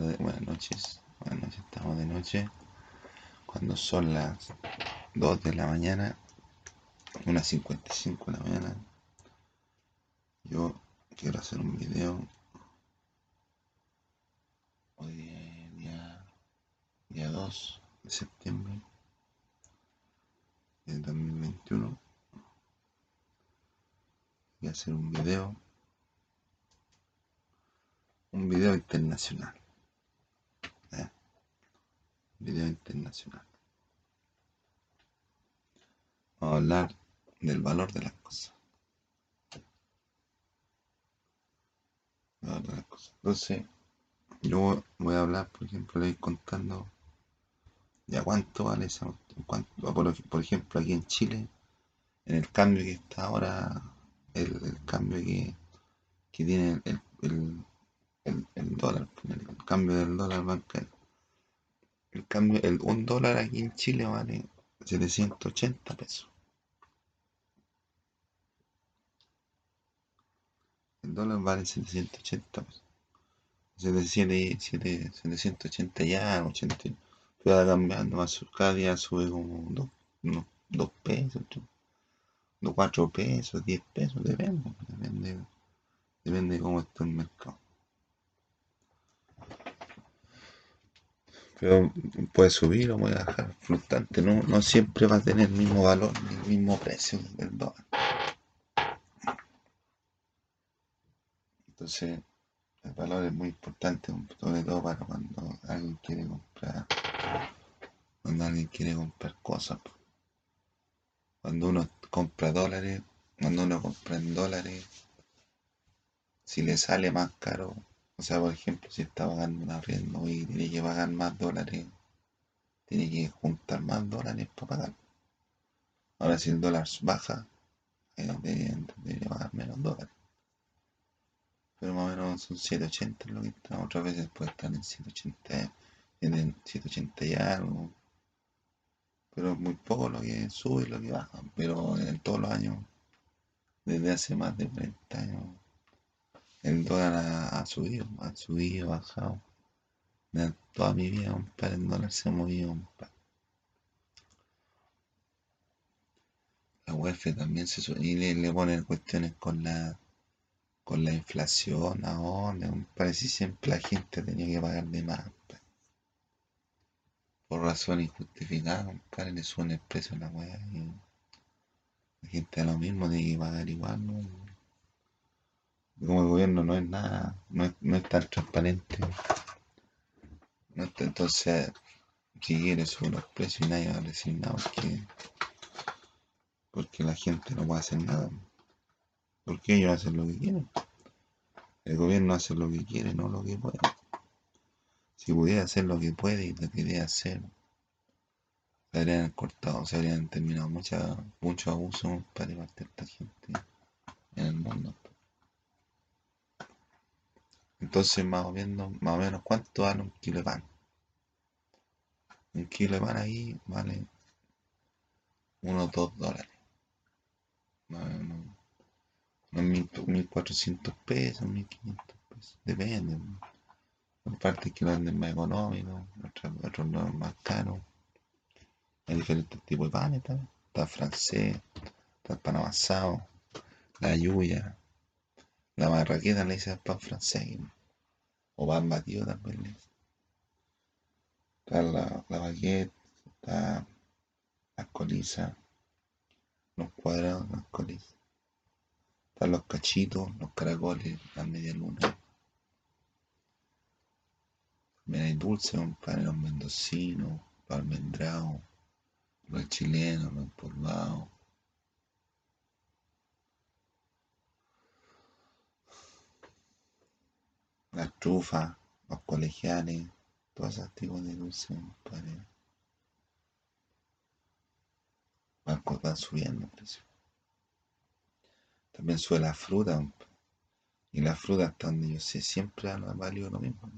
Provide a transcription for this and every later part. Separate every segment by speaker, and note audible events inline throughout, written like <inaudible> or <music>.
Speaker 1: buenas noches. Buenas noches, estamos de noche. Cuando son las 2 de la mañana, unas 55 de la mañana, yo quiero hacer un video. Hoy día, día 2 de septiembre del 2021. Voy a hacer un video un video internacional. Video internacional. Vamos a hablar del valor de las cosas. Entonces, yo voy a hablar, por ejemplo, le voy contando ya cuánto vale esa. Cuánto, por, ejemplo, aquí en Chile, en el cambio que está ahora, el, cambio que, que tiene el el, dólar, el cambio del dólar bancario. El cambio, el, un dólar aquí en Chile vale 780 pesos. El dólar vale 780 pesos. 780 ya, 80. Pero cambiando más, cada día sube como 2 pesos, 4 pesos, 10 pesos, depende, depende, depende de cómo está el mercado. Puede subir o puede bajar, fluctuante, no, no siempre va a tener el mismo valor ni el mismo precio del dólar. Entonces, el valor es muy importante, sobre todo para cuando alguien quiere comprar, cuando alguien quiere comprar cosas. Cuando uno compra dólares, cuando uno compra en dólares, si le sale más caro o por ejemplo, si está pagando un arriendo y tiene que pagar más dólares, tiene que juntar más dólares para pagar. Ahora, si el dólar baja, eh, debería, pagar menos dólares. Pero más o menos son 780 lo que está. Otras veces puede estar en 780, en 780 y algo. Pero es muy poco lo que sube y lo que baja. Pero en todos los años, desde hace más de 40 años, el dólar ha, subido, ha subido, bajado. toda mi vida, compadre, el dólar se ha movido, La UEF también se sube y le, ponen cuestiones con la con la inflación ahora, compadre, si siempre la gente tenía que pagar de más, Por razón injustificada, compadre, le suben el precio a la weá la gente a lo mismo tiene que pagar igual, ¿no? Como el gobierno no es nada, no es, tan transparente. entonces, si quiere subir los precios y nadie va a decir nada porque, porque la gente no puede hacer nada. Porque ellos hacen lo que quieren. El gobierno hace lo que quiere, no lo que puede. Si pudiera hacer lo que puede y lo que quería hacer, se habrían cortado, se habrían terminado muchos mucho abusos para esta gente en el mundo. Entonces, más o menos, más o menos ¿cuánto vale un kilo de pan? Un kilo de pan ahí vale unos 2 dólares. Unos 1400 pesos, 1500 pesos. Depende. Hay partes que lo venden más económico, otros, otros más caros. Hay diferentes tipos de panes también. Está francés, está el la lluvia, la marraqueta le dice pan francés. O pan batido también le dice. Está la, la baguette, está las colizas, los cuadrados, las colizas. Están los cachitos, los caracoles, la media luna. También hay dulce, pan, los mendocinos, los almendrados, los chilenos, los empolvados. Las trufas, los colegiales, todos esos tipos de dulces, compadre. Van, van subiendo el precio. También sube la fruta, y la fruta hasta donde yo sé siempre ha valido lo mismo.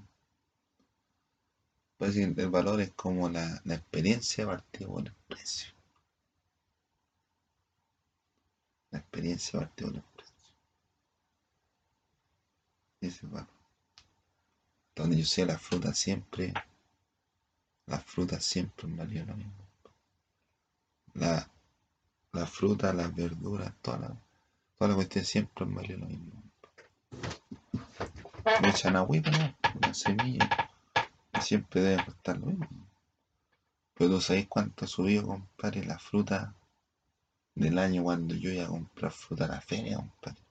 Speaker 1: Pues el valor es como la, la experiencia partida por el precio. La experiencia partida por el precio. Ese valor. Donde yo sé la fruta siempre, la fruta siempre me valió lo mismo. La, fruta, las verduras, toda la, toda la cuestión siempre me valió lo mismo. Me echan ¿no? Una semilla. Y siempre debe costar lo mismo. Pero tú sabéis cuánto subió, compadre, la fruta del año cuando yo iba a comprar fruta a la feria, compadre.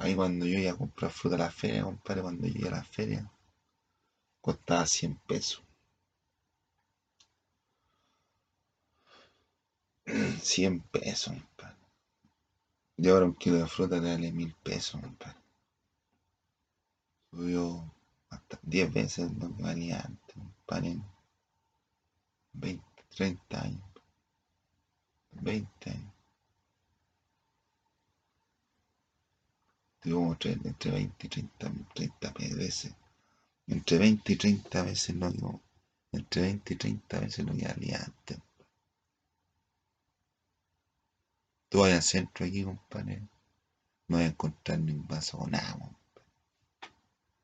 Speaker 1: Ahí cuando yo iba a comprar fruta a la feria, compadre, cuando yo iba a la feria, costaba 100 pesos. <clears throat> 100 pesos, compadre. Y ahora un kilo de fruta te vale 1000 pesos, compadre. Subió hasta 10 veces lo que valía antes, compadre. en 20, 30 años. 20 años. Tuvo entre, entre 20 y 30, 30 veces. Entre 20 y 30 veces lo que, entre 20 y 30 veces lo que valía antes. Tú vas al centro aquí, compadre, no vas a encontrar ni un vaso con agua.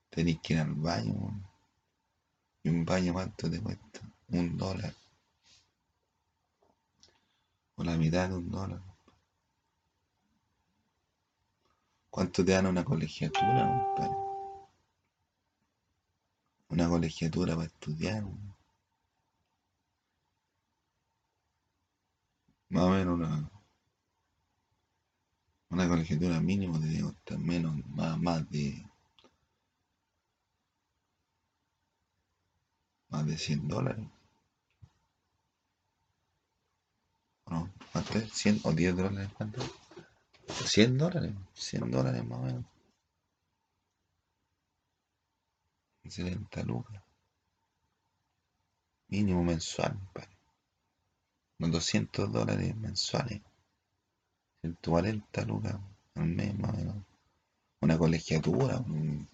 Speaker 1: Tenés que ir al baño, weón. Y un baño, ¿cuánto te cuesta? Un dólar. O la mitad de un dólar. ¿Cuánto te dan una colegiatura, compadre? Una colegiatura para estudiar, weón. Más o menos una, una colegiatura mínimo te debe costar menos, más, más de más de 100 dólares. ¿O no? ¿Cuánto es? ¿100 o 10 dólares? ¿Cuánto? 100 dólares, 100 dólares más o menos. 70 lucas. Mínimo mensual, compadre. Unos 200 dólares mensuales. 140 lucas al mes más o menos. Una colegiatura un-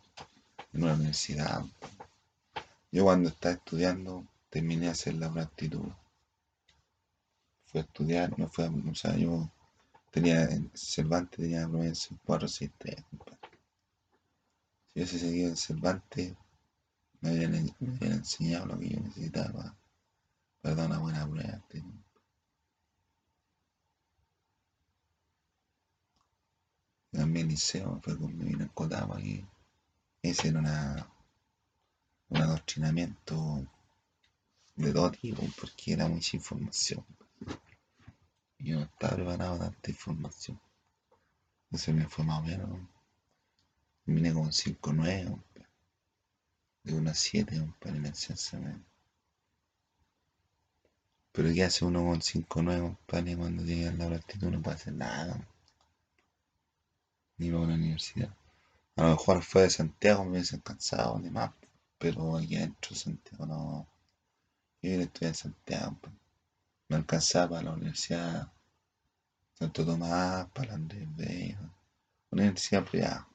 Speaker 1: en una universidad. Yo cuando estaba estudiando terminé de hacer la aptitud. Fui a estudiar, me fui a, o sea, yo tenía, en Cervantes tenía promedio 4, 6, 3, compadre. Si hubiese seguido en Cervantes, me en- me habían enseñado lo que yo necesitaba para, dar una buena prueba. También el liceo fue con en Cotama y ese era una, un adoctrinamiento de todo tipo, porque era mucha información. Yo no estaba preparado para tanta información. Entonces me fue más o menos. Terminé con 5 9, de una 7, compadre, en la ciencia media. Pero ¿qué hace uno con 5 9, compadre, cuando llega a la aptitud no puede hacer nada? Ni va a una universidad. A lo mejor fue de Santiago, me hubiesen cansado ni más, pero aquí adentro de Santiago no. Yo estudiar en Santiago, pues. Me alcanzaba para la universidad Santo Tomás, para Andrés Bello, una universidad privada.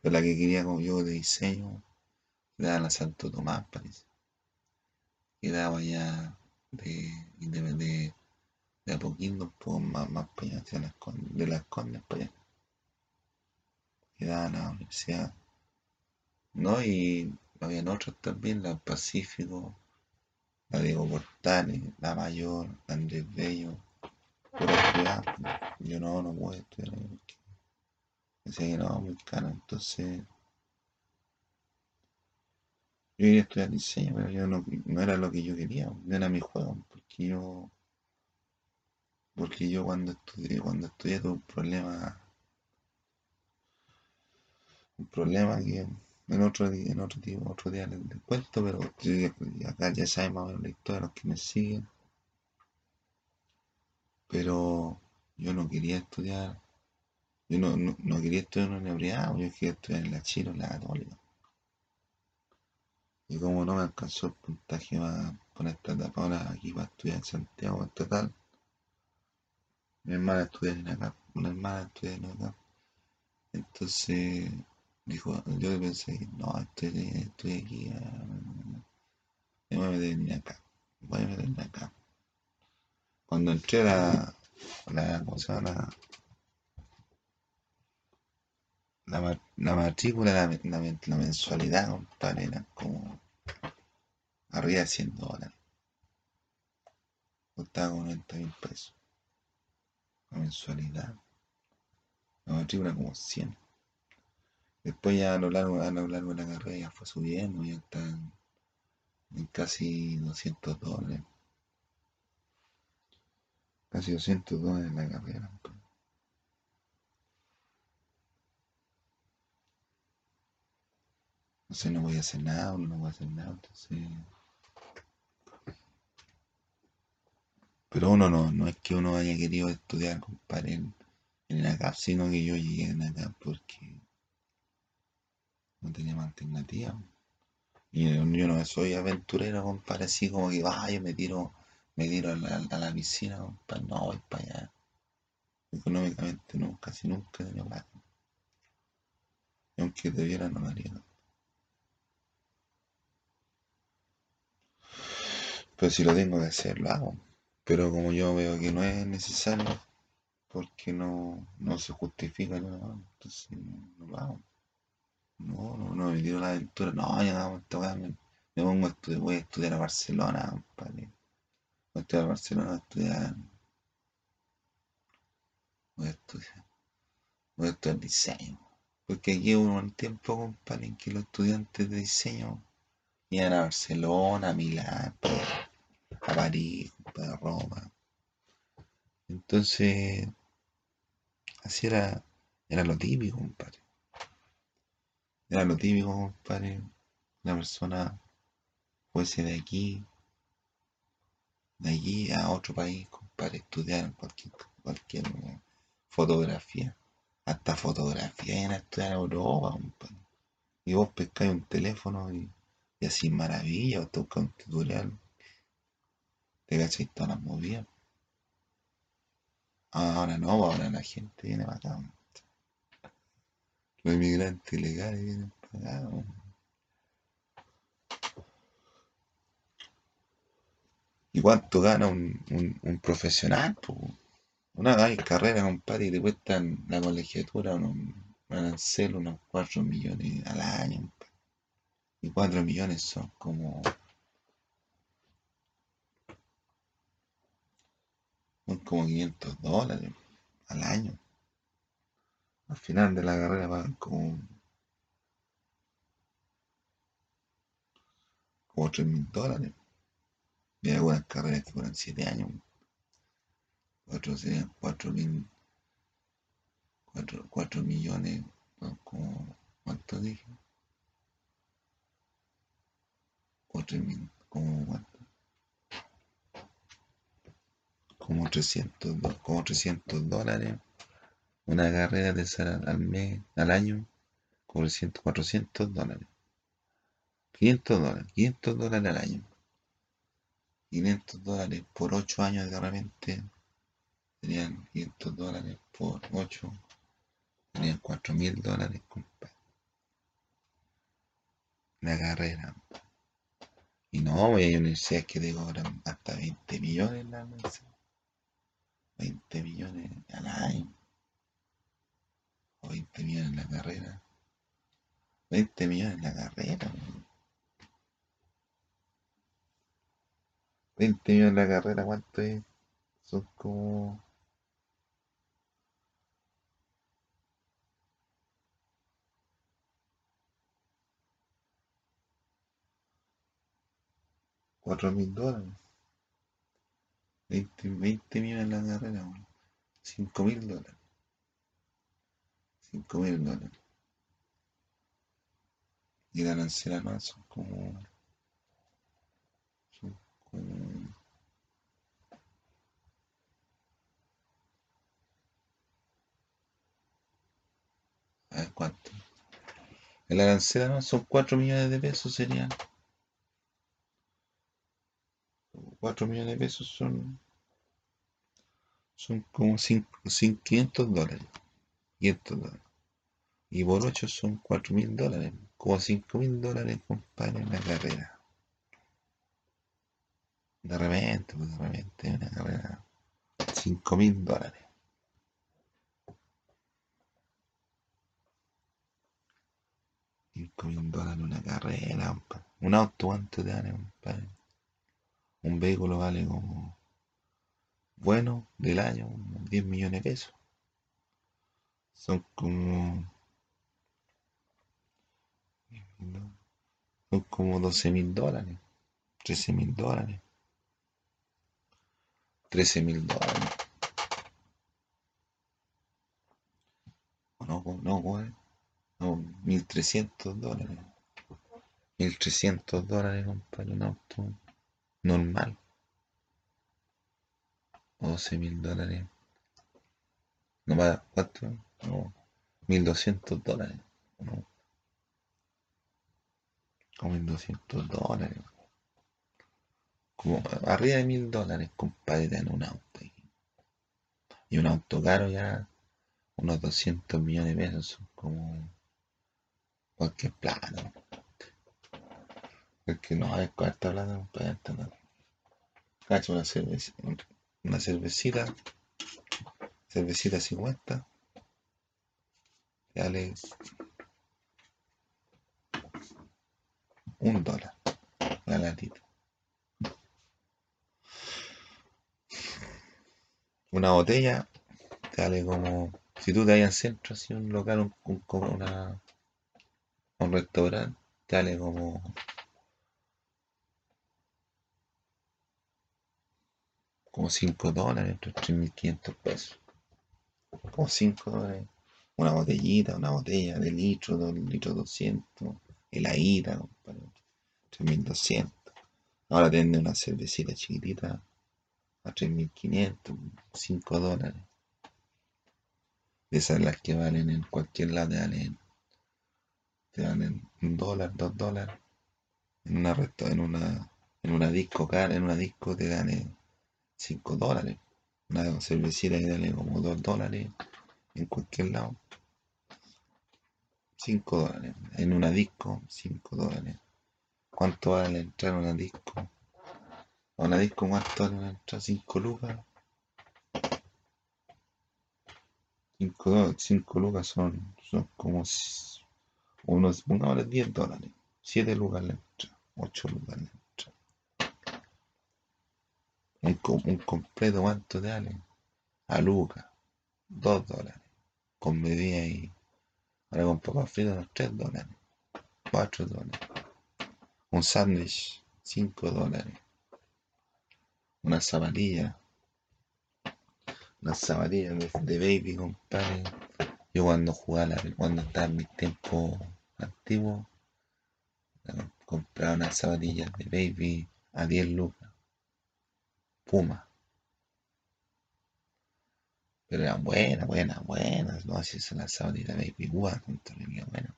Speaker 1: Pero la que quería como yo de diseño, era la Santo Tomás, parece. Quedaba ya de, de, de, de Apoquindo un poco más, más para allá, las de las Condes para allá. Quedaba la universidad. ¿No? Y habían otros también, la Pacífico, Diego Portales, la Mayor, Andrés Bello, privadas. pues. Yo no, no puedo estudiar decía que muy caro. Entonces, yo quería estudiar diseño, pero yo no, no era lo que yo quería, no era mi juego, porque yo, porque yo cuando estudié, cuando estudié tuve un problema, un problema que en otro día, en otro día, otro día les, cuento, pero acá ya saben más o menos la historia, los que me siguen. Pero yo no quería estudiar, yo no, no, no quería estudiar en una universidad, yo quería estudiar en la Chile en la Católica. Y como no me alcanzó el puntaje para poner esta etapa ahora aquí para estudiar en Santiago Estatal, mi hermana estudia en acá, una hermana estudia en acá. Entonces dijo, yo pensé, no, estoy, estoy aquí, ah, me voy a en acá, voy a meterme acá. Cuando entré la, la, ¿cómo se llama? La, la, la matrícula, la, la, la mensualidad, compadre, era como arriba de 100 dólares. Costaba como 90 mil pesos. La mensualidad. La matrícula como 100. Después ya a lo largo, a lo largo de la carrera ya fue subiendo, ya está en, en casi 200 dólares. Casi 200 dólares la carrera. compadre. Entonces no voy a hacer nada, no voy a hacer nada, entonces... Pero uno no, no es que uno haya querido estudiar, compadre, en, en la CAP, sino que yo llegué en la CAP porque no tenía más alternativa. Y yo, no soy aventurero, compadre, así como que, yo me tiro, me tiro a la, a la piscina, compadre, no voy para allá. Económicamente no, casi nunca he tenido plata. Y aunque debiera, no lo haría. Pero si lo tengo que hacer, lo hago. Pero como yo veo que no es necesario, porque no, no se justifica, no, entonces no lo hago. No, no, no me tiro la aventura. No, ya no, esta weá me, me pongo a estudiar, voy a estudiar a Barcelona, compadre. Voy a estudiar a Barcelona, a estudiar, voy a estudiar, voy a estudiar diseño. Porque aquí hubo un tiempo, compadre, en que los estudiantes de diseño iban a Barcelona, a Milán, a París, a Roma. Entonces, así era, era lo típico, compadre. Era lo típico, compadre. Una persona fuese de aquí, de allí a otro país, compadre, estudiar cualquier, cualquier fotografía. Hasta fotografía a estudiar en Europa, compadre. Y vos pescáis un teléfono y, y así maravilla, o te buscas un tutorial. Te cacháis todas las movidas. Ahora no, ahora la gente viene para acá. Los inmigrantes ilegales vienen acá. ¿Y cuánto gana un, un, un profesional? po? Una carrera, compadre, y te cuestan la colegiatura unos, un arancel, unos 4 millones al año. Y 4 millones son como. Son como 500 dólares al año. Al final de la carrera pagan como, como 3 mil dólares. Y hay algunas carreras que duran 7 años. Otros serían 4 mil. 4, 4 millones. como, ¿Cuánto dije? 4 mil. Como, ¿cuánto? Como 300, do- como 300 dólares. Una carrera de sale al, mes, al año, 300, 400 dólares. 500 dólares, 500 dólares al año. 500 dólares por 8 años de repente serían 500 dólares por 8, serían 4 mil dólares, compadre. La carrera. Y no, hay universidades que te cobran hasta 20 millones la universidad. 20 millones al año. O 20 millones en la carrera. 20 millones en la carrera. weón. 20 millones en la carrera, ¿cuánto es? Son como... Cuatro mil dólares. 20, 20 millones en la carrera, weón. 5 mil dólares. 5 mil dólares. Y la arancel anual son como... Son como... A ver cuánto. El arancel anual son 4 millones de pesos, serían. 4 millones de pesos son... Son como 5, 500 dólares. 500 dólares. Y por 8 son 4 mil dólares. Como 5 mil dólares, compadre, en la carrera. De repente, pues de repente, una carrera. 5 mil dólares. 5 mil dólares una carrera, compadre. Un auto, ¿cuánto te vale, compadre? Un vehículo vale como, bueno, del año, 10 millones de pesos. Son como, son como 12 mil dólares, 13 mil dólares. 13 mil dólares. No, no, güey. No, 1300 dólares. 1300 dólares, compadre, un auto normal. 12 mil dólares. No más, ¿cuánto? No, 1200 dólares. No. Como 1200 dólares. Como arriba de mil dólares, compadre, en un auto. Y un auto caro ya, unos 200 millones de pesos, como cualquier plano. Es que no hay cuarta plata, compadre. Cacho una cerveza, una cervecita, cervecita 50, vale un dólar la latita. Una botella te vale como, si tú te vas al centro, así un local, un, un, una, un restaurante, te vale como como 5 dólares, entre 3.500 pesos. Como 5 dólares. Una botellita, una botella de litro, 2 litros 200. Heladita, compadre. 3.200. Ahora tiene una cervecita chiquitita a 3.500, 5 dólares. De esas las que valen en cualquier lado te valen, te valen un dólar, dos dólares. En una, en una, en una disco cara, en una disco te dan 5 dólares. Una cervecita que vale como 2 dólares en cualquier lado. 5 dólares. En una disco, 5 dólares. ¿Cuánto vale entrar a una disco? A una disco, ¿cuánto vale entrar? 5 lucas. 5, 5 lucas son, son como unos, hora 10 dólares. 7 lucas la entrada. 8 lucas la entrada. Un, un completo, ¿cuánto te vale? A lucas. 2 dólares. Con medida y. Ahora con papas fritas, 3 dólares. 4 dólares. Un sándwich, 5 dólares. Una zapatilla. Una zapatilla de, de baby, compadre. Yo cuando jugaba, cuando estaba en mis tiempos antiguos, compraba unas zapatillas de baby a 10 lucas. Puma. Pero eran buenas, buenas, buenas. No, si son las zapatillas de baby Puma, son terrible buenas.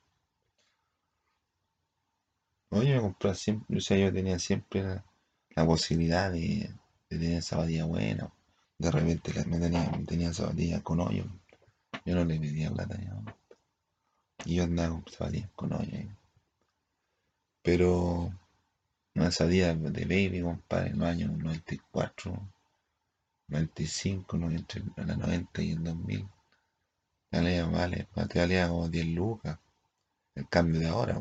Speaker 1: Oye, me compraba siempre, o sea, yo tenía siempre la, posibilidad de, tener zapatillas buenas. De repente me tenía, me tenía zapatillas con hoyo. Yo no le pedía plata. Y yo andaba con zapatillas con hoyo. Pero una zapatilla de baby, compadre, en los años 94, 95, no, entre la 90 y el 2000. Valía, vale, te valía como 10 lucas. El cambio de ahora.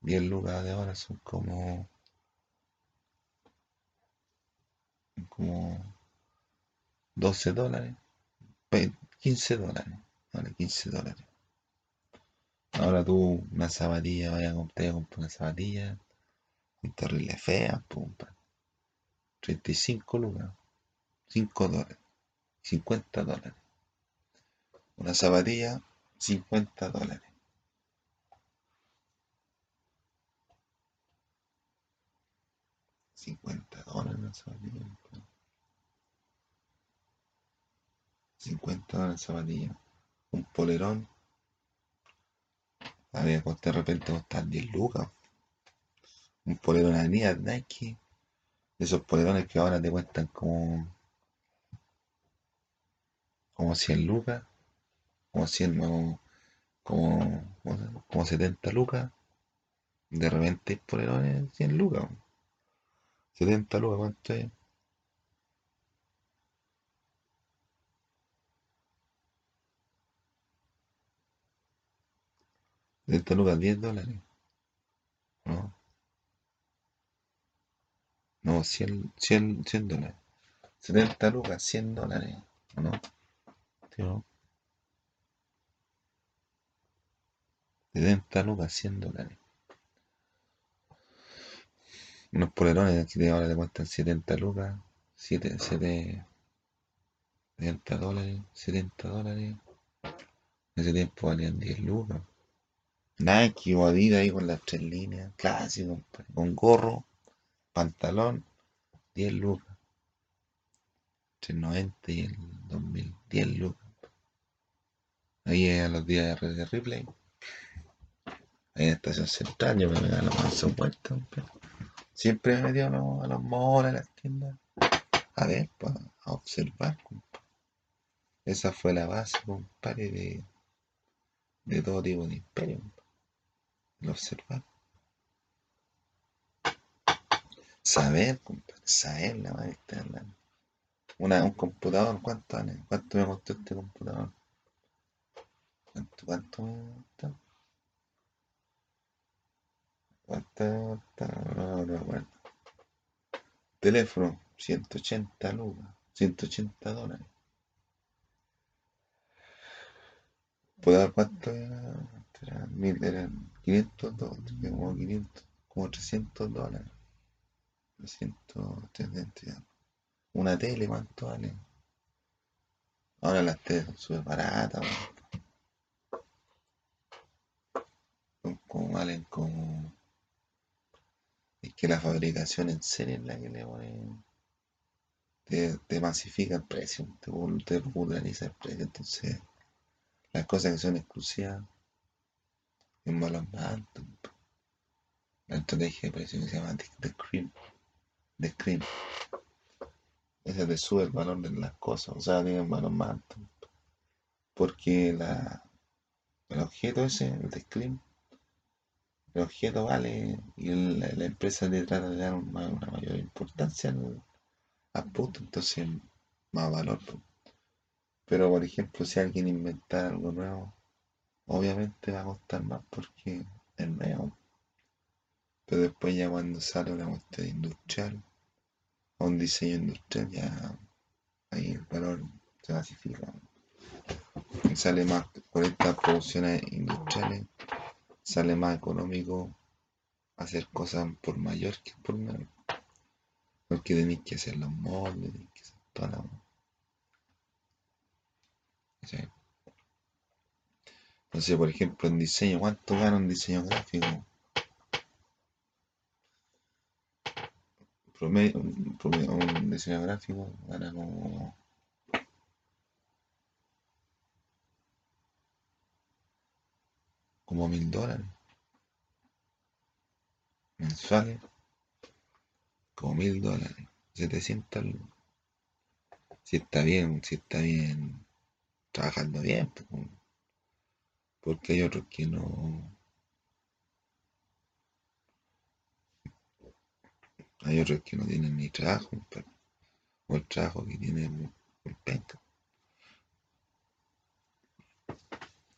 Speaker 1: 10 lucas de ahora son como. como 12 dólares. 15 dólares. Vale, 15 dólares. Ahora tú, una zapatilla, vaya a comprar, una zapatilla. Un terrible fea, pumpa. 35 lucas. 5 dólares. 50 dólares. Una zapatilla, 50 dólares. 50 dólares la zapatilla. 50 dólares la zapatilla. Un polerón. Había costado de repente costar 10 lucas. Un polerón a Nike. Esos polerones que ahora te cuestan como. Como 100 lucas. Como 100, como, como, como 70 lucas. De repente hay polerones 100 lucas. 70 lucas, ¿cuánto es? 70 lucas, 10 dólares. ¿No? No, 100, 100, 100 dólares. 70 lucas, 100 dólares. ¿o ¿No? ¿Sí, no? 70 lucas, 100 dólares. Unos polerones aquí de ahora te cuestan 70 lucas, 7, 7, 70 dólares, 70 dólares. En ese tiempo valían 10 lucas. Nike o Adidas ahí con las tres líneas, clásico, con gorro, pantalón, 10 lucas. 390 y el 2000, 10 lucas. Ahí a los días de Ripley. Ahí en Estación Central yo me pegaba la manso vuelta. Siempre me metía a los, a los a las tiendas. A ver, pa, a observar, compadre. Esa fue la base, compadre, de, de todo tipo de imperio. El observar. Saber, compadre, saber la madre. Una, un computador, ¿cuánto? ¿Cuánto me costó este computador? ¿Cuánto, cuánto costó? ¿Cuánto? cuánto? No, no. Teléfono, 180 lucas, 180 dólares. ¿Puedo dar cuánto era? Eran, mil, eran 500 dólares, como 500, como 300 dólares. 300, 300, Una tele, ¿cuánto vale? Ahora las teles son súper baratas. Son como valen como. Es que la fabricación en serie es la que le pone. Te, te masifica el precio, te, te populariza el precio. Entonces, las cosas que son exclusivas en valor más. La estrategia de precio se llama The, Cream. The Cream. Esa te sube el valor de las cosas, o sea, tiene un valor. Porque la, el objeto ese, el de Cream, el objeto vale y la, empresa te trata de dar una, mayor importancia al, producto, entonces más valor. po. Pero por ejemplo, si alguien inventara algo nuevo, obviamente va a costar más porque es nuevo. Pero después ya cuando sale una cuestión industrial, o un diseño industrial, ya ahí el valor se masifica. Y sale más, por estas producciones industriales, sale más económico hacer cosas por mayor que por menor. Porque tenéis que hacer los moldes, tenéis que hacer toda la... ¿cachai? Entonces, por ejemplo, en diseño, ¿cuánto gana un diseño gráfico? Promedio, un, un diseño gráfico gana como como mil dólares mensuales, como mil dólares, 700 lucas. Si está bien, si está bien, trabajando bien, porque hay otros que no, hay otros que no tienen ni trabajo, o el trabajo que tienen es penca.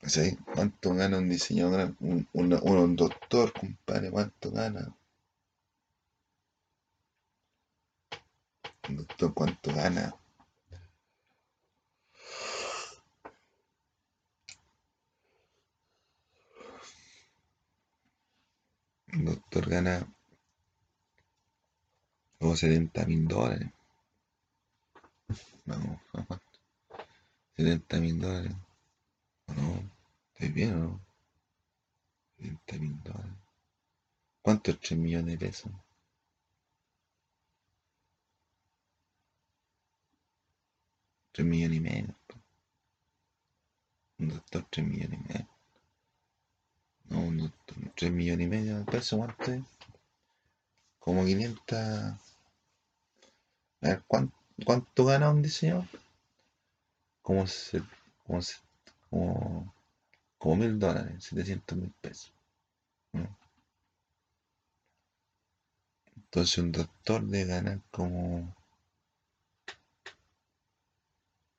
Speaker 1: ¿Sabes cuánto gana un diseñador, un doctor, compadre? ¿Cuánto gana? Un doctor, ¿cuánto gana? Un doctor gana como 70 mil dólares. Vamos, ¿a cuánto? 70 mil dólares. ¿Estoy bien o no? 70 mil dólares. ¿Cuánto es 3 millones de pesos? 3 millones y medio. Un doctor, 3 millones y medio. No, un doctor, 3 millones y medio de pesos, ¿cuánto es? Como 500. A ver, ¿cuánto, cuánto gana un diseñador? Como, se, como, se- como, como mil dólares, 700 mil pesos. ¿no? Entonces un doctor debe ganar como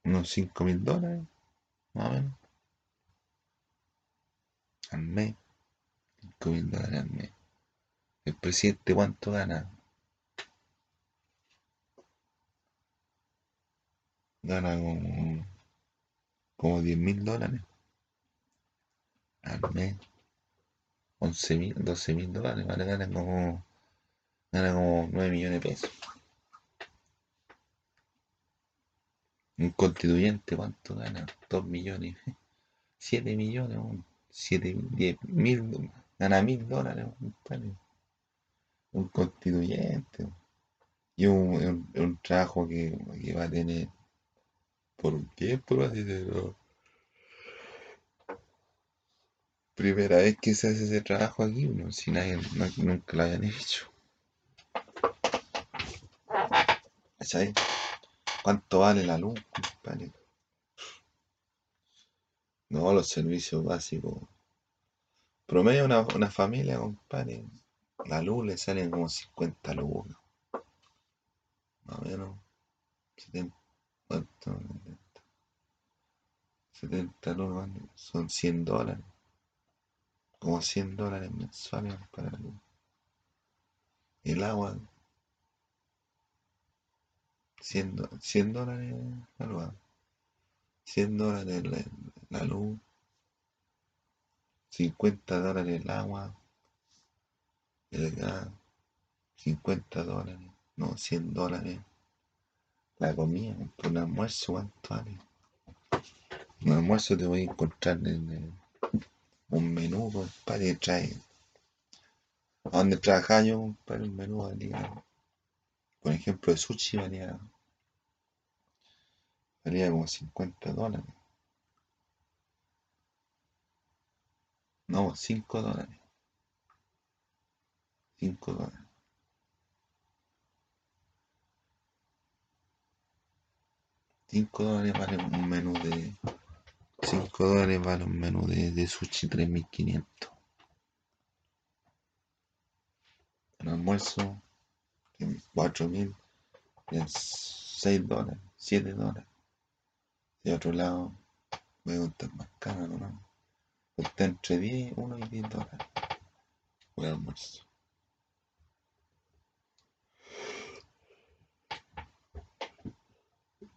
Speaker 1: unos 5 mil dólares, más o menos, al mes. 5 mil dólares al mes. ¿El presidente cuánto gana? Gana como, como 10 mil dólares al mes. 11 mil, 12 mil dólares, vale, gana como, como 9 millones de pesos. Un constituyente, ¿cuánto gana? 2 millones, <laughs> 7 millones, 7, 10 mil, gana mil dólares, un, un constituyente. Y un, un, trabajo que, que, va a tener por un tiempo, va a decirlo. Primera vez que se hace ese trabajo aquí, uno, si nadie, nunca lo hayan hecho. ¿Cuánto vale la luz, compadre? No, los servicios básicos. Promedio una, una familia, compadre. La luz le sale como 50 lucas. Más o menos. 70, 70 lucas son 100 dólares. Como 100 dólares mensuales para luz. El agua 100, 100 dólares la luz. 100 dólares la, la luz. 50 dólares el agua. El gas. 50 dólares. No, 100 dólares. La comida, un almuerzo, ¿cuánto vale? Un almuerzo te voy a encontrar en un menú, compadre, que trae. A donde trabajaba yo, compadre, un menú valía. Por ejemplo, de sushi valía. Valía como 50 dólares. No, 5 dólares. 5 dólares. 5 dólares vale un menú de. 5 dólares vale un menú de, de sushi 3500. El almuerzo, 4000, 6 dólares, 7 dólares. De otro lado, voy a contar más caro, ¿no? Está entre 10, 1 y 10 dólares. Por el almuerzo.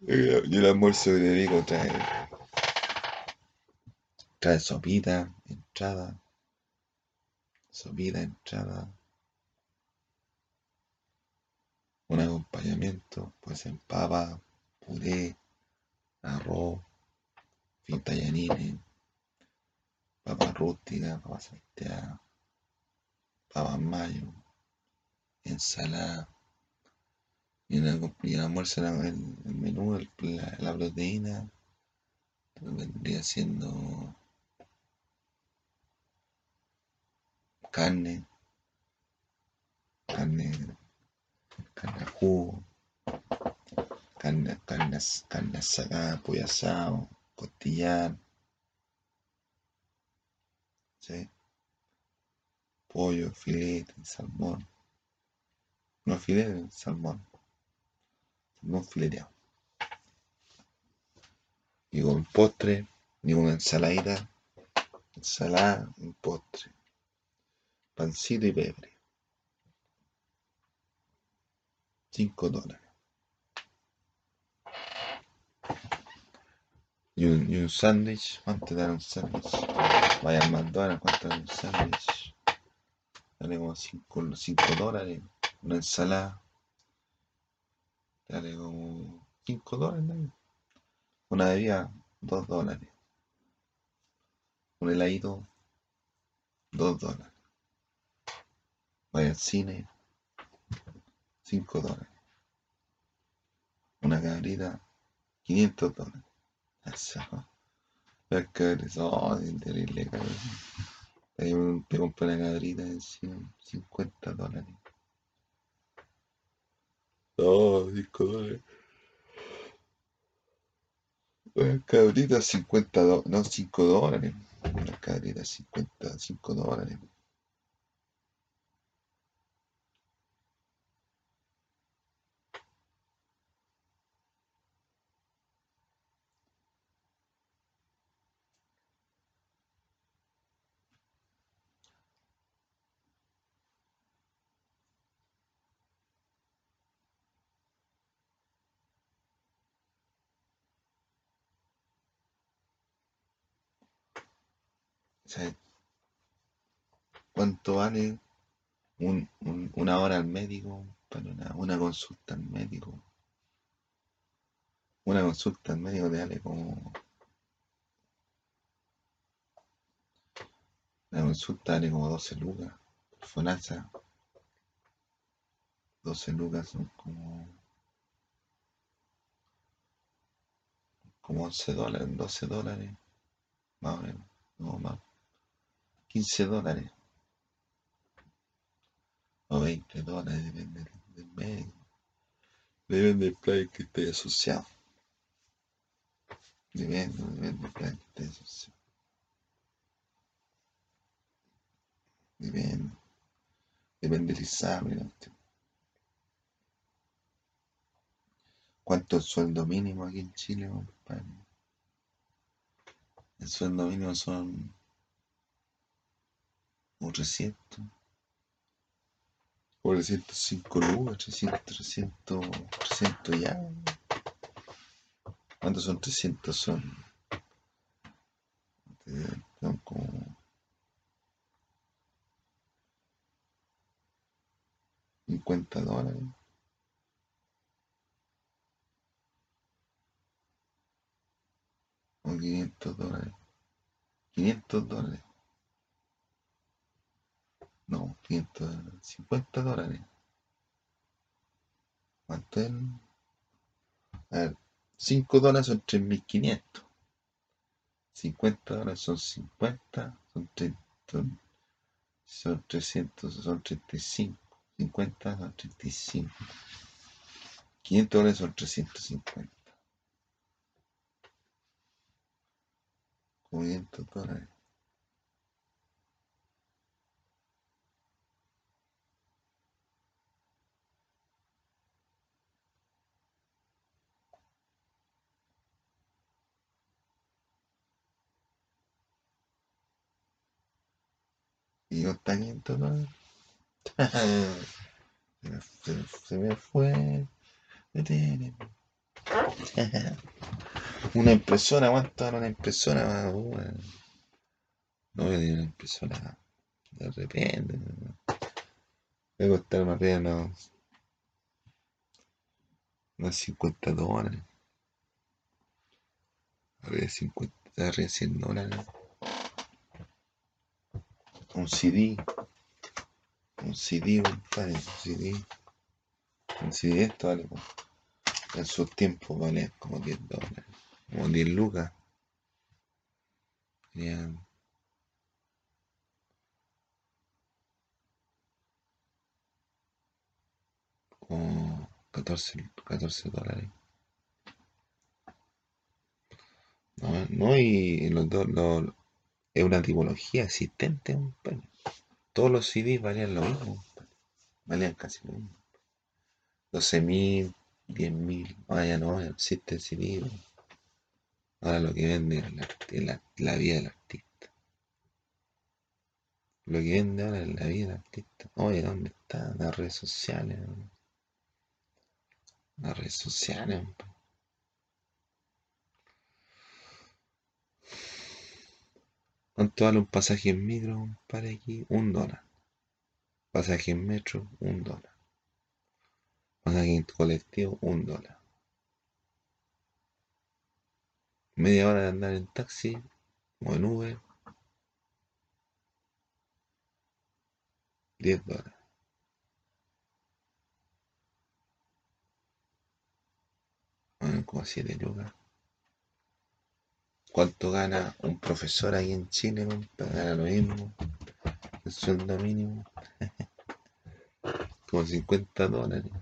Speaker 1: Yo el almuerzo que te digo trae, trae sopita, entrada, sopita, entrada, un acompañamiento, pues en papa, puré, arroz, fintallanines, papa rústica, papa salteada, papa mayo, ensalada. Y en el, almuerzo el, el menú, el, la, la, proteína, vendría siendo carne, carne, carne a jugo, carne, carne, carne asada, pollo asado, costillar, ¿sí? pollo, filete, salmón, no filete, salmón no fileteado. Y con postre, ni una ensaladita, ensalada, un postre, pancito y pebre. 5 dólares. Y un, y un sándwich, ¿cuánto dan un sándwich? Vaya al McDonald's, ¿cuánto dan un sándwich? Dale como 5 dólares, una ensalada. Dale como 5 dólares. Una bebida, 2 dólares. Un heladito, 2 dólares. Vaya al cine, 5 dólares. Una cabrita, 500 dólares. Eso. Las cabritas son terrible, cabrón. Te compré una cabrita en 50 dólares. No, 5 dólares. Una cabrita 50 dólares. No, 5 dólares. Una cabrita 50, 5 dólares. ¿Sabes cuánto vale un, un- una hora al médico para una, una consulta al médico? Una consulta al médico te vale como... Una consulta vale como 12 lucas. FONASA, 12 lucas son como... Como 11 dólares, 12 dólares, más o menos, no más. 15 dólares o 20 dólares, depende del, médico. Depende del plan que esté asociado. Depende, depende del plan que esté asociado. Depende. Depende del examen. ¿no? ¿Cuánto es el sueldo mínimo aquí en Chile, compadre? El sueldo mínimo son 300, 405 lucas, 300, 300, 300 ya. ¿Cuántos son 300? Son, son como 50 dólares. O 500 dólares. 500 dólares. No, 550 dólares. ¿Cuánto es? A ver, 5 dólares son 3.500. 50 dólares son 50, son, 30, son, son 300, son 35. 50 son 35. 500 dólares son 350. 500 dólares. Y yo 500 dólares. <laughs> se, me, se, me fue. <laughs> Una impresora, ¿cuánto vale una impresora? Uh, no voy a decir una impresora. De repente. Voy a costar más arriba unos, unos 50 dólares. Arriba de 50, arriba de 100 dólares. Un CD. Un CD, un CD. Un CD esto vale como- en sus tiempos vale como 10 dólares. Como 10 lucas. Ya. Como 14, 14 dólares. No, no, y los dos, los- es una tipología existente, compadre. Todos los CDs valían lo mismo. Valían casi lo mismo. 12.000, 10.000. Ahora ya no, existe el CD. Ahora lo que vende es la, la- la vida del artista. Lo que vende ahora es la vida del artista. Oye, ¿dónde están las redes sociales? Las redes sociales, compadre. ¿Cuánto vale un pasaje en micro, compadre, aquí? Un dólar. Pasaje en metro, un dólar. Pasaje en colectivo, un dólar. Media hora de andar en taxi o en Uber, 10 dólares. Bueno, como 7 lucas. ¿Cuánto gana un profesor ahí en Chile, compadre? Gana lo mismo. El sueldo mínimo. <laughs> Como 50 dólares.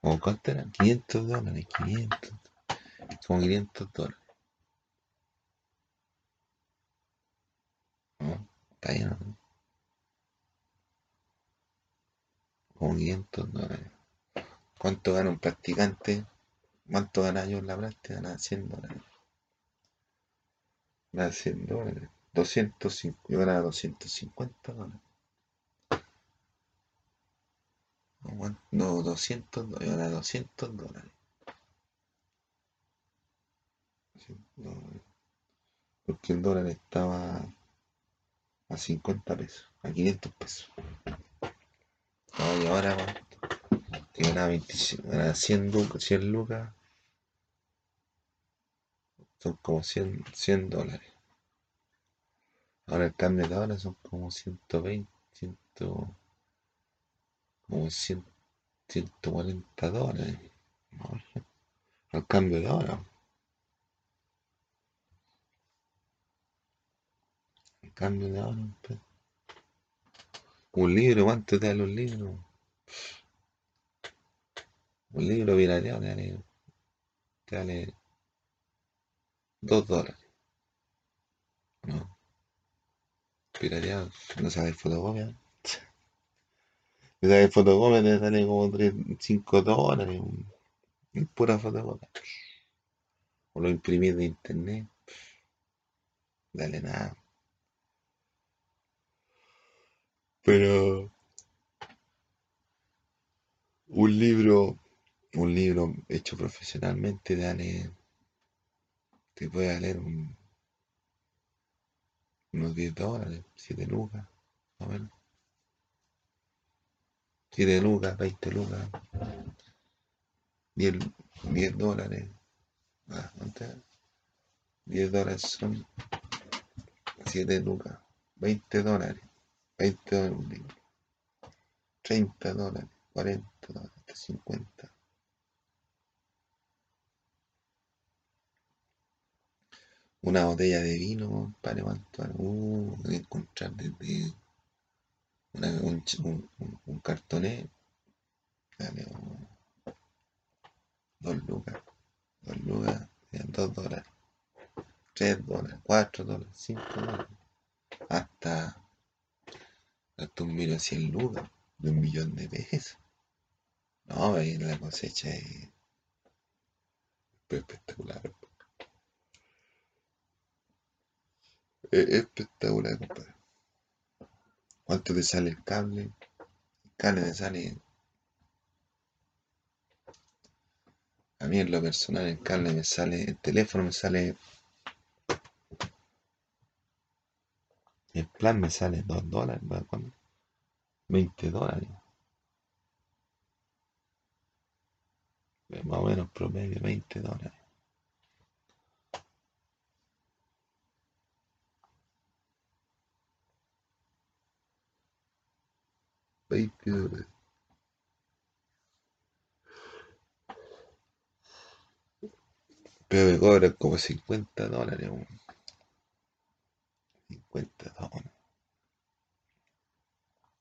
Speaker 1: ¿O cuánto eran? 500 dólares, 500. Como 500 dólares. ¿No? Está bien, ¿no? Como 500 dólares. ¿Cuánto gana un practicante? ¿Cuánto gana yo en la práctica? Gana 100 dólares. Gana 100 dólares. 205. Yo ganaba 250 dólares. No, ¿cuán- No, 200 dólares. Yo ganaba 200 dólares. 200 dólares. Porque el dólar estaba a 50 pesos, a 500 pesos. No, y ahora, que ganaba 25, ganaba 100 lucas, 100 lucas, son como 100, 100 dólares. Ahora el cambio de ahora son como 120, 100, como 100, 140 dólares. Al cambio de ahora. Al cambio de ahora. Un libro, ¿cuánto te da los libros? Un libro pirateado te vale, te vale 2 dólares. ¿No? Pirateado, no sabes fotocopia. Si sabes fotocopia te sale como 3, 5 dólares. Pura fotocopia. O lo imprimís de internet. Dale nada. Pero un libro, un libro hecho profesionalmente, dale, te puede valer un- unos 10 dólares, 7 lucas, más o menos. 7 lucas, 20 lucas, 10, 10 dólares. Ah, ¿cuánto es? 10 dólares son 7 lucas, 20 dólares, 20 dólares un libro, 30 dólares, 40 dólares, 50. Una botella de vino, ¿cuánto vale? Uh, encontrar desde un, un, cartoné, dale, dos lucas, dos lucas, dos dólares, tres dólares, cuatro dólares, cinco dólares, hasta, hasta un millón cien lucas, de un millón de pesos. No, ahí la cosecha es espectacular. Es espectacular, compadre. ¿Cuánto te sale el cable? El cable te sale. A mí en lo personal el cable me sale, el teléfono me sale, el plan me sale 2 dólares. ¿Cuánto? 20 dólares. Más o menos promedio, 20 dólares. Dólares. Pero me cobran como 50 dólares. weón. 50 dólares.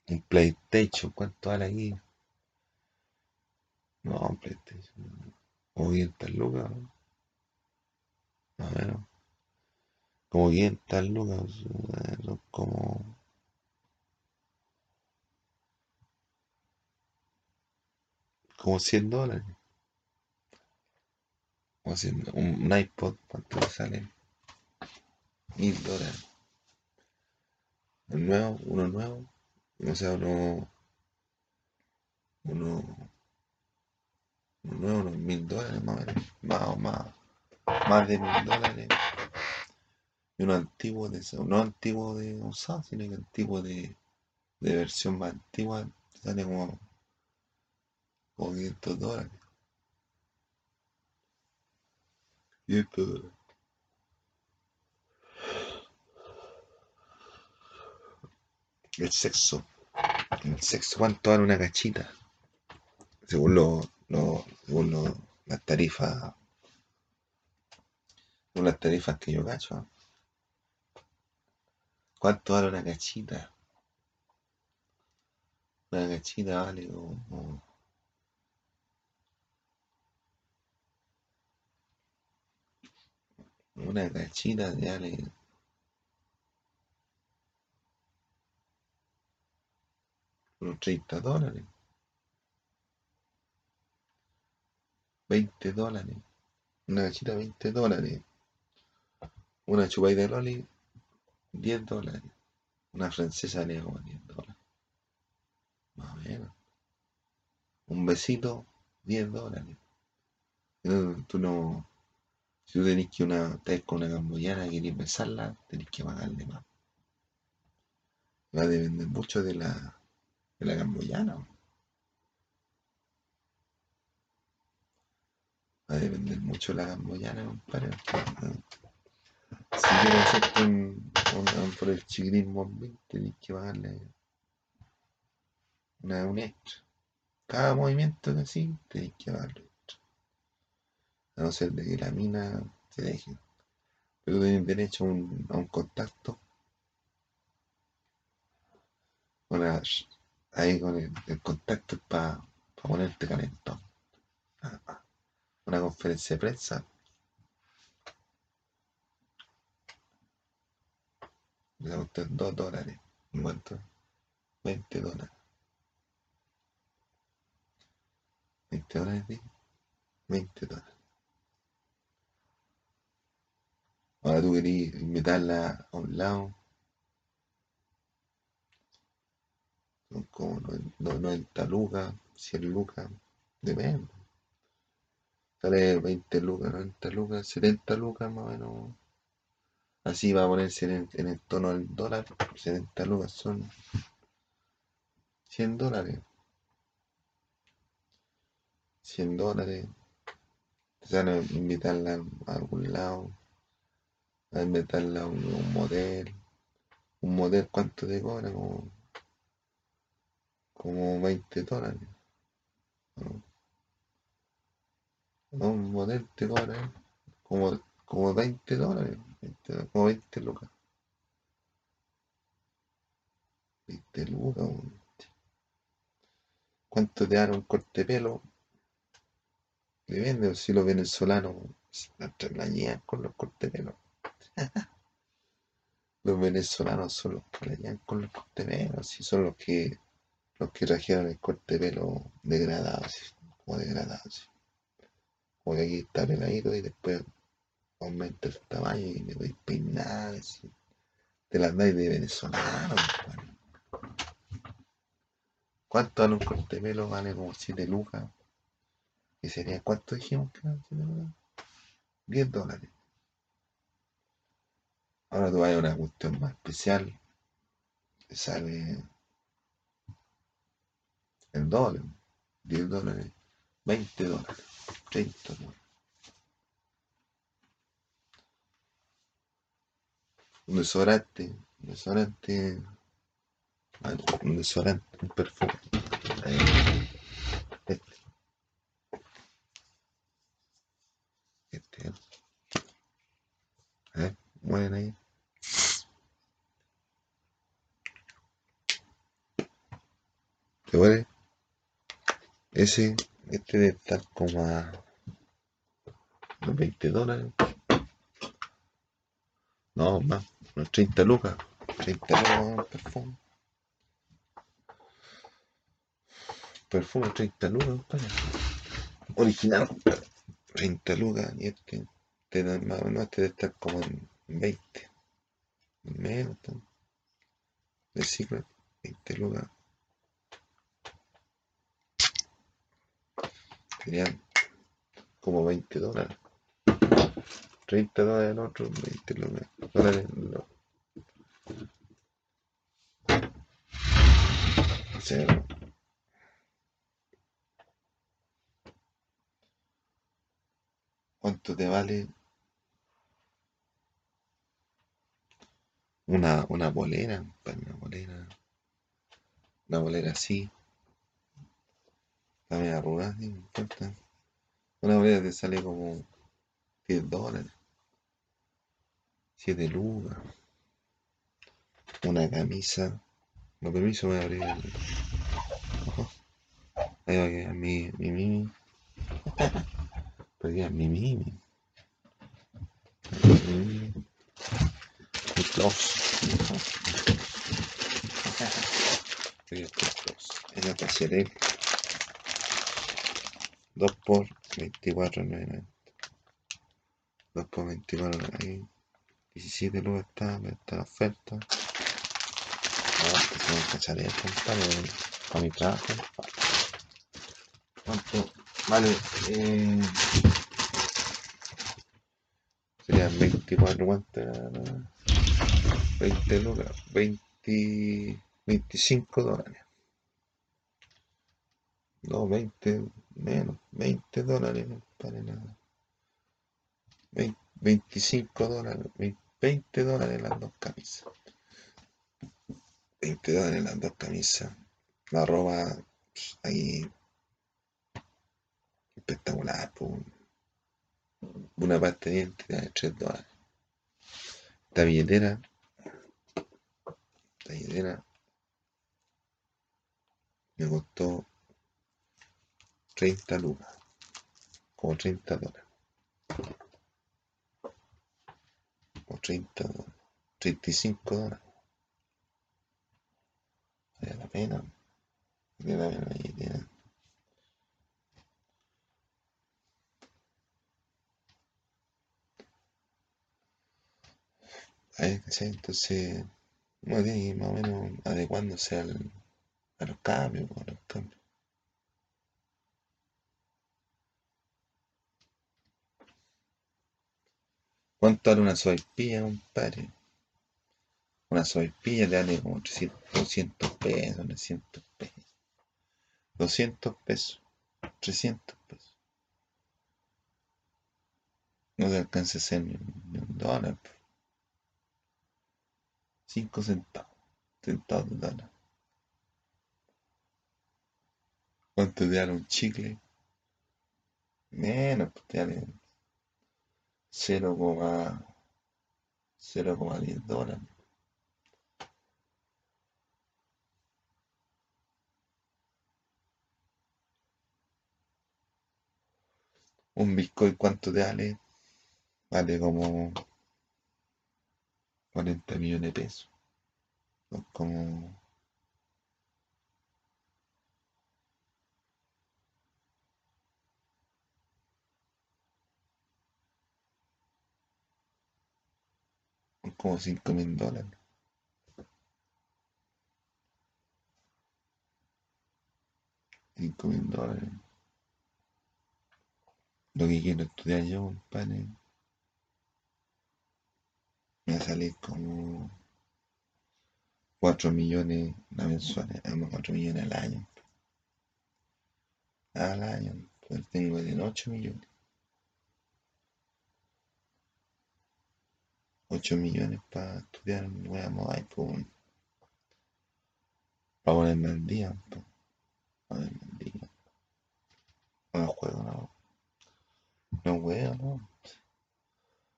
Speaker 1: Un PlayStation, ¿cuánto vale aquí? No, un PlayStation. Como 500 lucas. Más o menos. Como 500 lucas, son como. Como 100 dólares. Como 100 un, iPod, ¿cuánto le sale? 1000 dólares. Un nuevo, uno nuevo. O sea, uno. Uno. Uno nuevo, unos 1000 dólares más o. Más o más. Más de 1000 dólares. Y uno antiguo de. No antiguo de usado, sino que antiguo de, de versión más antigua. Sale como. Como 500 dólares. 500 dólares. El sexo. El sexo, ¿cuánto vale una cachita? Según lo, lo- según lo- las tarifas, según las tarifas que yo cacho. ¿Cuánto vale una cachita? Una cachita vale como, una cachita vale unos 30 dólares, 20 dólares. Una cachita 20 dólares. Una chupaita de loli 10 dólares. Una francesa vale como 10 dólares. Más o menos. Un besito 10 dólares. No, tú no, Si tú tenés que una, estás con una camboyana y querés besarla, tenés que pagarle más. Va a depender mucho de la, de la camboyana. Va a depender mucho de la camboyana, compadre. Si quieres hacerte un, un, por el chiquitín bombín, tenés que pagarle una, un extra. Cada movimiento que así, tenés que pagarle. A no ser de que la mina se deje. Pero tienes derecho a un, a un contacto. Una, ahí con el, el contacto es para pa ponerte calentón. Una conferencia de prensa. Le usted 2 dólares. ¿Cuánto? 20 dólares. 20 dólares, ¿sí? 20 dólares. Ahora tú querías invitarla a un lado. Son como 90 lucas, 100 lucas, depende. Sale 20 lucas, 90 lucas, 70 lucas más o menos. Así va a ponerse en el, en el tono del dólar. 70 lucas son 100 dólares. 100 dólares. O sea, invitarla a algún lado. A invitarla a un, un modelo. Un modelo, ¿cuánto te cobra? Como, como 20 dólares. ¿no? Un modelo te cobra como, como 20 dólares. 20, como 20 lucas. 20 lucas. ¿Cuánto te dan un corte de pelo? Depende, si los venezolanos se la con los cortes de pelo. <laughs> Los venezolanos son los llevan con los pelo, si son los que los que trajeron el corte de pelo degradado, así, como degradado. así. Como que aquí está peladito y después aumenta el tamaño y me voy peinar así. Te las dais de venezolano, compadre. ¿Cuánto vale un corte de pelo? Vale como 7 lucas. ¿Y sería cuánto dijimos que eran 7 lucas? 10 dólares. Ahora tú vas a una cuestión más especial. Te sale el dólar. 10 dólares. 20 dólares. 30 dólares. Un desodorante. Un desodorante. Un desodorante. Un perfume Este. Este. ¿eh? A ver, mueven ahí. ¿Te huele? Ese, este debe estar como a unos 20 dólares. No, más, unos 30 lucas. 30 lucas perfume. Perfume 30 lucas, compadre. Original, compadre. 30 lucas y este, este más o menos este debe estar como en 20. Menos, está. El Secret, 20 lucas. Serían como 20 dólares. 30 dólares el otro, 20 lucas. dólares el otro. O sea, ¿cuánto te vale una, una bolera? Una bolera. Una bolera así. La media arrugada, no importa. Una bolera te sale como 10 dólares. 7 lucas. Una camisa. No permiso, voy a abrir el. Ojo. Ahí va quedar mi, mi a quedar mi. Mi mimi. <laughs> Mi close. En la pasarela. 2 por 24.990. 2 por 24 ahí. 17 lucas está, pero está la oferta. No, que se me cacharé, compadre, para mi trabajo. ¿Cuánto vale? Eh, serían 24 guantes. 20 lucas, 20, 25 dólares. No, 20, menos, 20 dólares, para nada. 25 dólares, 20 dólares las dos camisas. 20 dólares las dos camisas. La pues, ahí espectacular. Pues. Una parte de dientes de 3 dólares. Esta billetera. Esta billetera me costó 30 lucas. Como 30 dólares. O 30 dólares. 35 dólares. Vale la pena. Vale la pena la billetera. Entonces, uno tiene que ir más o menos adecuándose al, a los cambios, a los cambios. ¿Cuánto vale una soypilla, compadre? Una soypilla le vale como 300, 200 pesos, 300 pesos. 200 pesos, 300 pesos. No se alcanza a ser ni un dólar. 5 centavos. Centavos de dólar. ¿Cuánto te dan un chicle? Menos, pues te dan 0,10 dólares. Un Bitcoin, ¿cuánto te vale? Vale como 40 millones de pesos. Son como como 5 mil dólares. Cinco mil dólares. Lo que quiero estudiar yo, compadre, me a salir como 4 millones la mensual, 4 millones al año. Al año, pues tengo de 8 millones. 8 millones para estudiar nueva moda y pues, para ponerme al día, pues, para ponerme al día. No juego, no. No juego, no.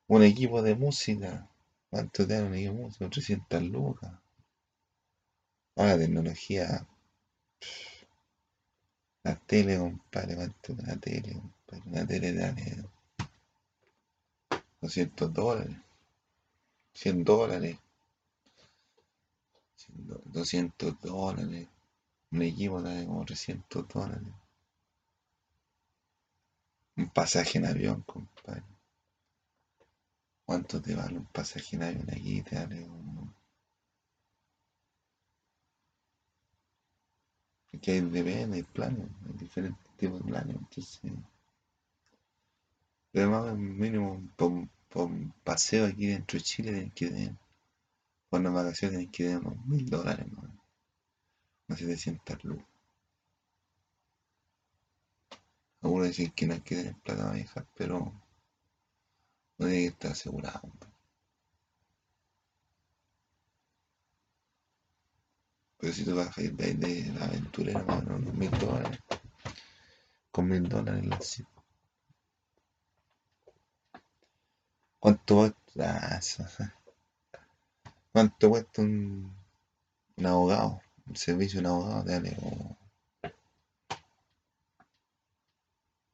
Speaker 1: Un equipo de música. ¿Cuánto te equipo de música? 300 lucas. Ahora tecnología. La tele, compadre, ¿cuánto la tele, compadre? La tele de 200 dólares. 100 dólares. 200 dólares. Un equipo de como 300 dólares. Un pasaje en avión, compadre. ¿Cuánto te vale un pasaje en avión aquí? Te vale como... Que hay depende, hay planes, hay diferentes tipos de planes, entonces... Además, mínimo, por un paseo aquí dentro de Chile tienen que por una vacación tienen que tener unos mil dólares, más unas 700 lucas. Algunos dicen que no hay que tener plata vieja, pero no que estar asegurado. Pero si tú vas a ir de, de la aventura, hermano, unos mil dólares, con mil dólares la ¿Cuánto cuesta? ¿Cuánto cuesta un, un abogado? Un servicio de un abogado dale como.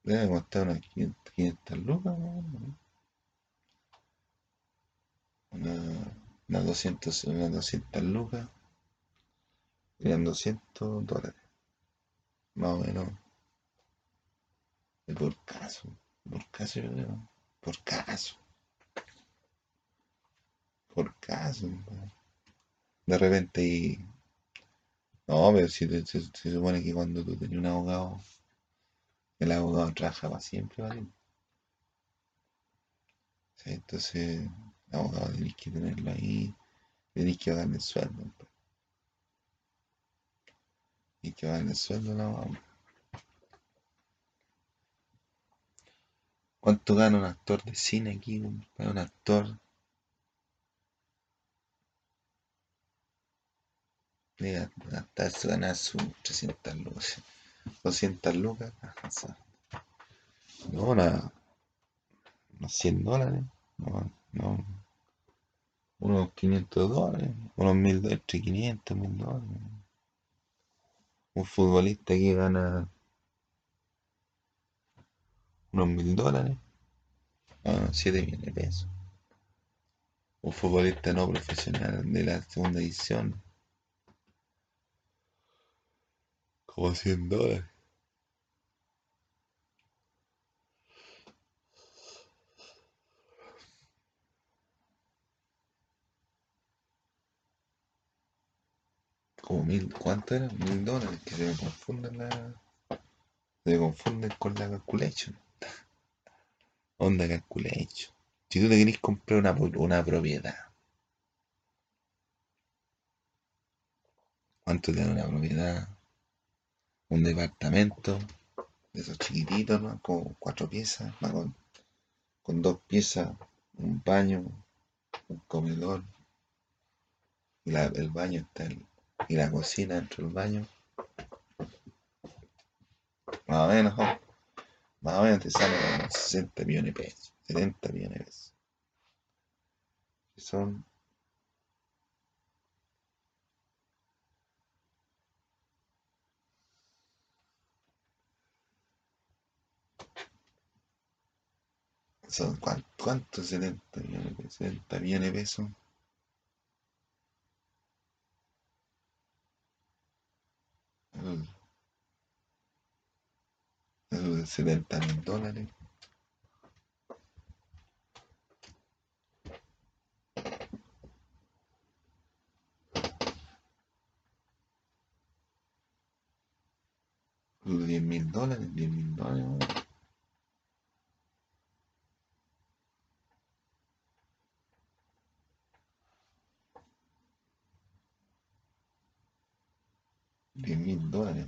Speaker 1: Debe costar unas 500, 500 lucas, ¿no? Una, unas 200, unas 200 lucas. Serían 200 dólares. Más o menos. Por caso. Por caso, yo creo. Por caso por caso. De repente y... No, pero si se, supone que cuando tú tenías un abogado, el abogado trabaja para siempre, ¿vale? Entonces, el abogado tenéis que tenerlo ahí, tenéis que darle el sueldo. pues. Y que darle el sueldo al abogado. ¿Cuánto gana un actor de cine aquí? compadre? Un actor. Mira, hasta se gana sus 300 lucas. 200 lucas. No, una, unos 100 dólares. No, no. Unos 500 dólares. Unos 1000 dólares. Entre 500 1000 dólares. Un futbolista que gana unos 1000 dólares. Ah, 7 millones de pesos. Un futbolista no profesional de la segunda edición. Como 100 dólares. Como mil, ¿cuánto era? Mil dólares, que se me confunden la. Se me confunden con la calculation. Onda calculation. Si tú te querés comprar una, una propiedad, ¿cuánto te da una propiedad? Un departamento, de esos chiquititos. Con cuatro piezas, con, con dos piezas, un baño, un comedor, la- el baño está el- y la cocina dentro del baño. Más o menos, ¿no? más o menos te sale como 60 millones de pesos, 70 millones de pesos. Son Son cuán- ¿cuántos? 70 millones de pesos. 70 millones de pesos. Eso, eso de 70 mil dólares. De 10 mil dólares. 10 mil dólares. weón. Diez mil dólares.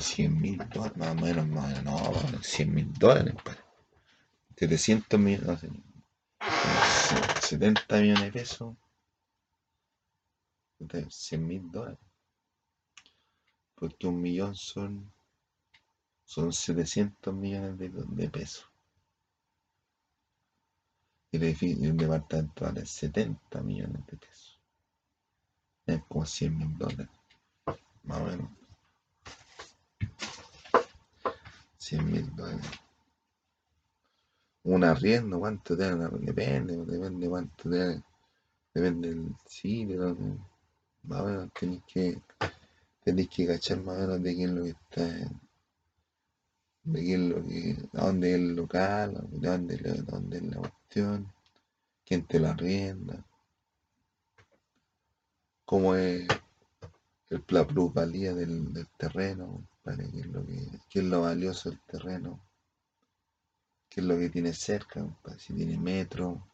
Speaker 1: O 100 mil dólares. Más o menos, más o menos. No, weón, 100 mil dólares. padre. 700 millones. No sé. se- 70 millones de pesos. 100 mil dólares. Porque un millón son. Son 700 millones de, de pesos. Y el departamento vale 70 millones de pesos. Es como 100 mil dólares. Más o menos. 100 mil dólares. Un arriendo, ¿cuánto te? Depende, depende cuánto te. Depende del sitio, más o menos tenéis que, tenéis que cachar más o menos de qué es lo que está, de qué es lo que, dónde es el local, de dónde, dónde es la cuestión, quién te lo arrienda, cómo es el, la plusvalía del terreno, para qué es lo que, qué es lo valioso del terreno, qué es lo que tiene cerca, si tiene metro,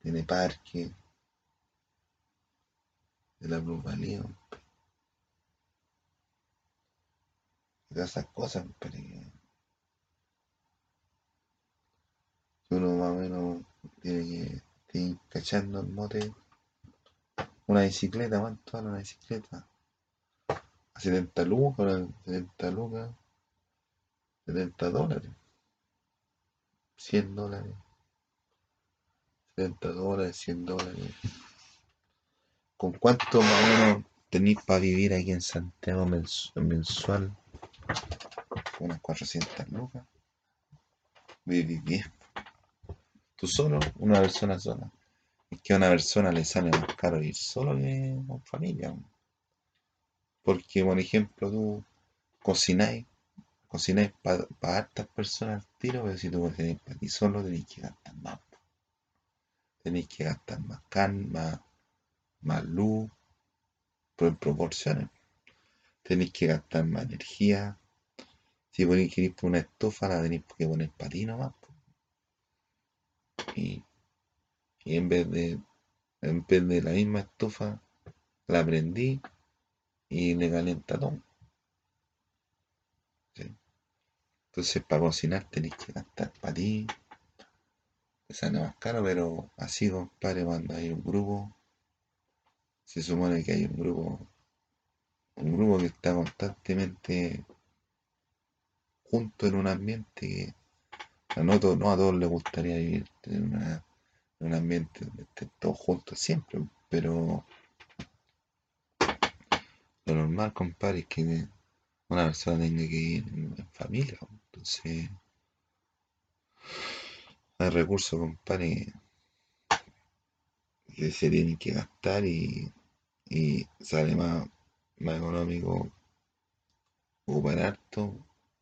Speaker 1: tiene parque, de la plusvalía, todas esas cosas, que que uno más o menos tiene que tiene que ir cachando el mote. Una bicicleta, ¿cuánto vale una bicicleta? A 70 lucas, ahora 70 lucas, 70 dólares, 100 dólares, 70 dólares, 100 dólares. ¿Con cuánto más o menos tenéis para vivir aquí en Santiago mens- mensual? Unas 400 lucas. Vivís bien. Tú solo, una persona sola. Es que a una persona le sale más caro ir solo que con familia. Porque, por ejemplo, tú cocináis, cocináis para hartas personas al tiro, pero si tú cocináis para ti solo, tenéis que gastar más. Tenéis que gastar más carne, más, más luz, pero en proporciones. Tenéis que gastar más energía. Si ponéis poner una estufa, la tenéis que poner para ti nomás. y, y en vez de en vez de la misma estufa la prendí y le calienta todo. Entonces para cocinar tenéis que gastar para ti. Sale más caro, pero así compadre cuando hay un grupo, se supone que hay un grupo, un grupo que está constantemente junto en un ambiente que no, a todos les gustaría vivir en, un ambiente donde estén todos juntos siempre, pero lo normal, compadre, es que una persona tenga que ir en, familia. Entonces, hay recursos, compadre, que se tienen que gastar y, y sale más, más económico ocupar harto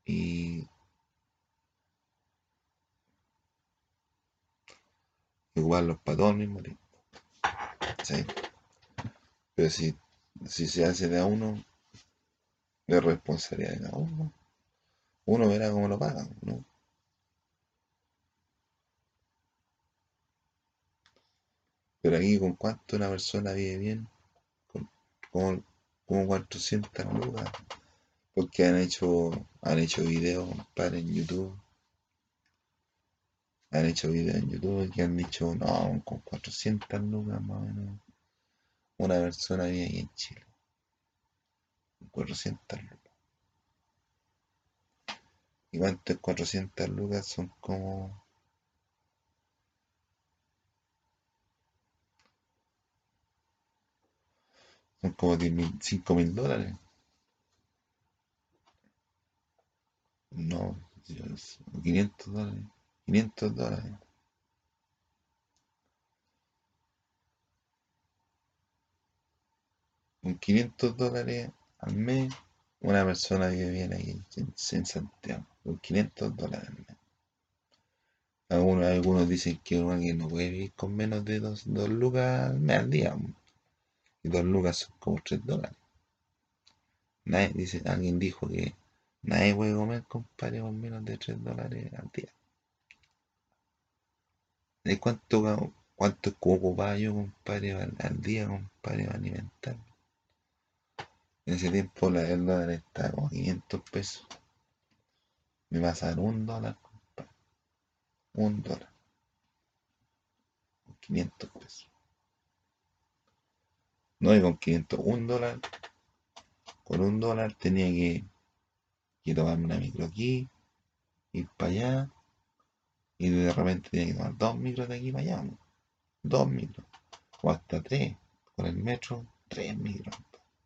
Speaker 1: y ocuparlos para todo al mismo tiempo. ¿sí? Pero si, si se hace de a uno, es responsabilidad de cada uno. Uno verá cómo lo pagan, ¿no? Pero aquí, ¿con cuánto una persona vive bien? Con, con como 400 lucas. Porque han hecho, han hecho videos, compadre, en YouTube. Han hecho videos en YouTube que han dicho, no, con 400 lucas más o menos. Una persona vive ahí en Chile. 400 lucas. ¿Y cuánto es 400 lucas? Son como... Son como 5 mil dólares. No, 500 dólares. 500 dólares. Con 500 dólares al mes, una persona vive bien ahí en, Santiago. Con 500 dólares al mes. Algunos, algunos dicen que alguien no puede vivir con menos de 2 lucas al mes al día. Y 2 lucas son como 3 dólares. Nadie, dice, alguien dijo que nadie puede comer, compadre, con menos de 3 dólares al día. ¿De cuánto, cuánto ocupaba yo, compadre, al, al día, compadre, para alimentarme? En ese tiempo la, el dólar estaba como 500 pesos. Me dar un dólar. Un dólar. 500 pesos. No, y con 500, un dólar. Con un dólar tenía que, que tomarme una micro aquí, ir para allá, y de repente tenía que tomar dos micros de aquí para allá. Dos micros. O hasta tres. Con el metro, tres micros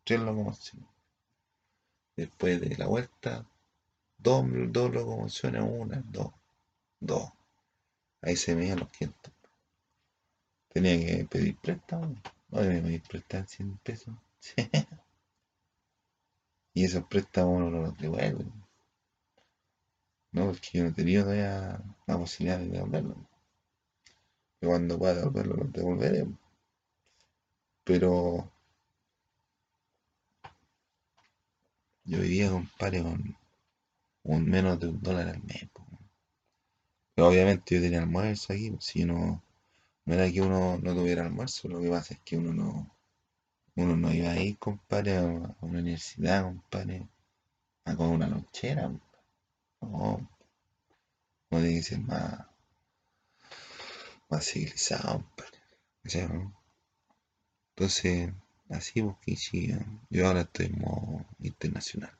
Speaker 1: tres locomociones. Después de la vuelta, dos, dos locomociones, una, dos, dos. Ahí se veían los 500. Tenía que pedir préstamo. No me pedir préstamo 100 pesos. <laughs> y esos préstamos no los devuelve. No, porque yo no tenía todavía la posibilidad de devolverlo. Y cuando pueda devolverlo, los devolveré. Pero Yo vivía, compadre, con un menos de un dólar al mes. Obviamente yo tenía almuerzo aquí, pues, si no, no era que uno no tuviera almuerzo, lo que pasa es que uno no, uno no iba a ir, compadre, a una universidad, compadre, a con una lonchera. No, no tiene que ser más, más civilizado, compadre. Entonces, Así porque sí, yo ahora estoy en internacional.